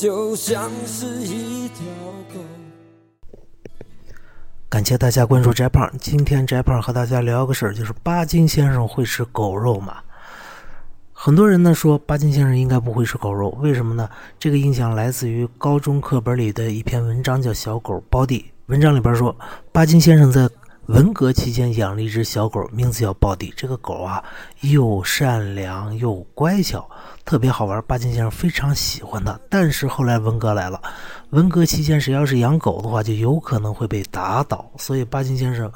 就像是一条狗。感谢大家关注翟胖。今天翟胖和大家聊个事儿，就是巴金先生会吃狗肉吗？很多人呢说巴金先生应该不会吃狗肉，为什么呢？这个印象来自于高中课本里的一篇文章，叫《小狗包弟》。文章里边说，巴金先生在文革期间养了一只小狗，名字叫包弟。这个狗啊，又善良又乖巧，特别好玩。巴金先生非常喜欢它。但是后来文革来了，文革期间谁要是养狗的话，就有可能会被打倒，所以巴金先生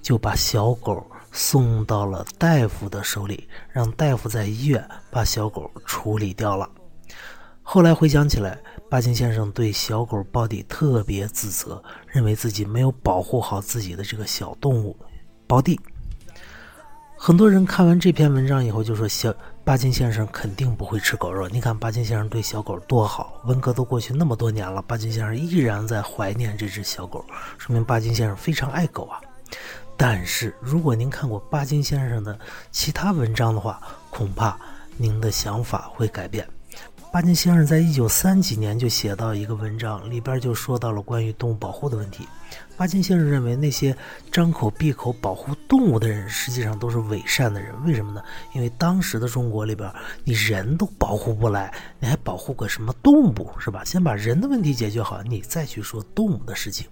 就把小狗送到了大夫的手里，让大夫在医院把小狗处理掉了。后来回想起来，巴金先生对小狗包弟特别自责，认为自己没有保护好自己的这个小动物包弟。很多人看完这篇文章以后就说：“小巴金先生肯定不会吃狗肉。”你看巴金先生对小狗多好，文革都过去那么多年了，巴金先生依然在怀念这只小狗，说明巴金先生非常爱狗啊。但是如果您看过巴金先生的其他文章的话，恐怕您的想法会改变。巴金先生在一九三几年就写到一个文章，里边就说到了关于动物保护的问题。巴金先生认为，那些张口闭口保护动物的人，实际上都是伪善的人。为什么呢？因为当时的中国里边，你人都保护不来，你还保护个什么动物，是吧？先把人的问题解决好，你再去说动物的事情。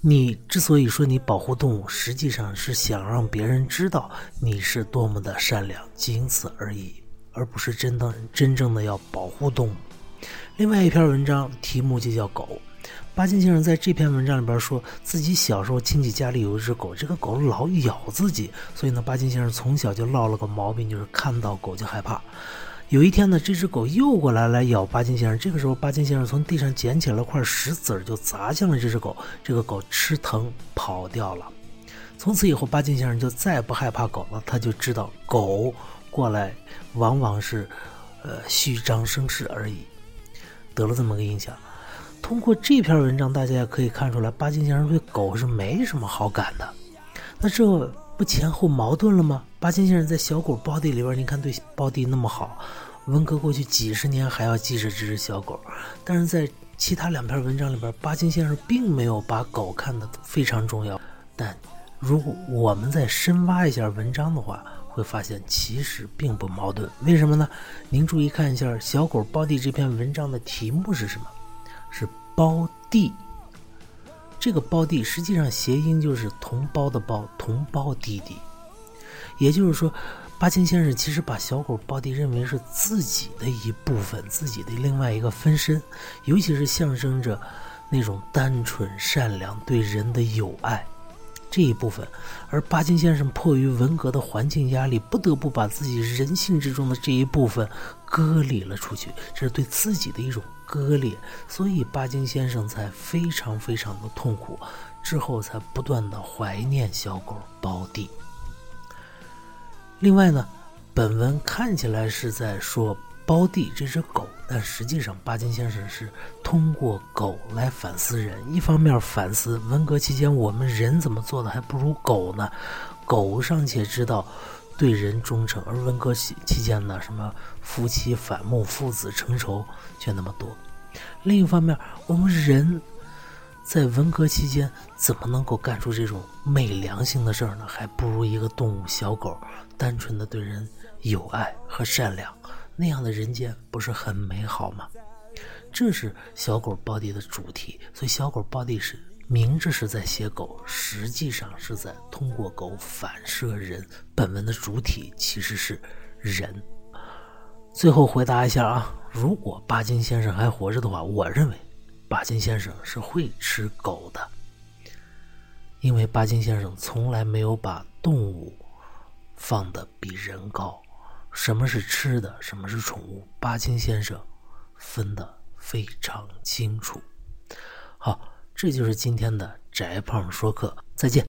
你之所以说你保护动物，实际上是想让别人知道你是多么的善良，仅此而已。而不是真的真正的要保护动物。另外一篇文章题目就叫《狗》。巴金先生在这篇文章里边说自己小时候亲戚家里有一只狗，这个狗老咬自己，所以呢，巴金先生从小就落了个毛病，就是看到狗就害怕。有一天呢，这只狗又过来来咬巴金先生，这个时候巴金先生从地上捡起了块石子儿就砸向了这只狗，这个狗吃疼跑掉了。从此以后，巴金先生就再不害怕狗了，他就知道狗。过来，往往是，呃，虚张声势而已，得了这么个印象。通过这篇文章，大家也可以看出来，巴金先生对狗是没什么好感的。那这不前后矛盾了吗？巴金先生在小狗包弟里边，你看对包弟那么好，文革过去几十年还要记着这只小狗，但是在其他两篇文章里边，巴金先生并没有把狗看得非常重要。但如果我们再深挖一下文章的话，会发现其实并不矛盾，为什么呢？您注意看一下《小狗包弟》这篇文章的题目是什么？是包弟。这个包弟实际上谐音就是同胞的胞，同胞弟弟。也就是说，巴金先生其实把小狗包弟认为是自己的一部分，自己的另外一个分身，尤其是象征着那种单纯、善良、对人的友爱。这一部分，而巴金先生迫于文革的环境压力，不得不把自己人性之中的这一部分割裂了出去，这是对自己的一种割裂，所以巴金先生才非常非常的痛苦，之后才不断的怀念小狗包弟。另外呢，本文看起来是在说。包弟这只狗，但实际上巴金先生是通过狗来反思人。一方面反思文革期间我们人怎么做的还不如狗呢？狗尚且知道对人忠诚，而文革期期间呢，什么夫妻反目、父子成仇却那么多。另一方面，我们人在文革期间怎么能够干出这种昧良心的事儿呢？还不如一个动物小狗，单纯的对人有爱和善良。那样的人间不是很美好吗？这是小狗包弟的主题，所以小狗包弟是明着是在写狗，实际上是在通过狗反射人。本文的主体其实是人。最后回答一下啊，如果巴金先生还活着的话，我认为巴金先生是会吃狗的，因为巴金先生从来没有把动物放得比人高。什么是吃的，什么是宠物？巴金先生分的非常清楚。好，这就是今天的宅胖说课，再见。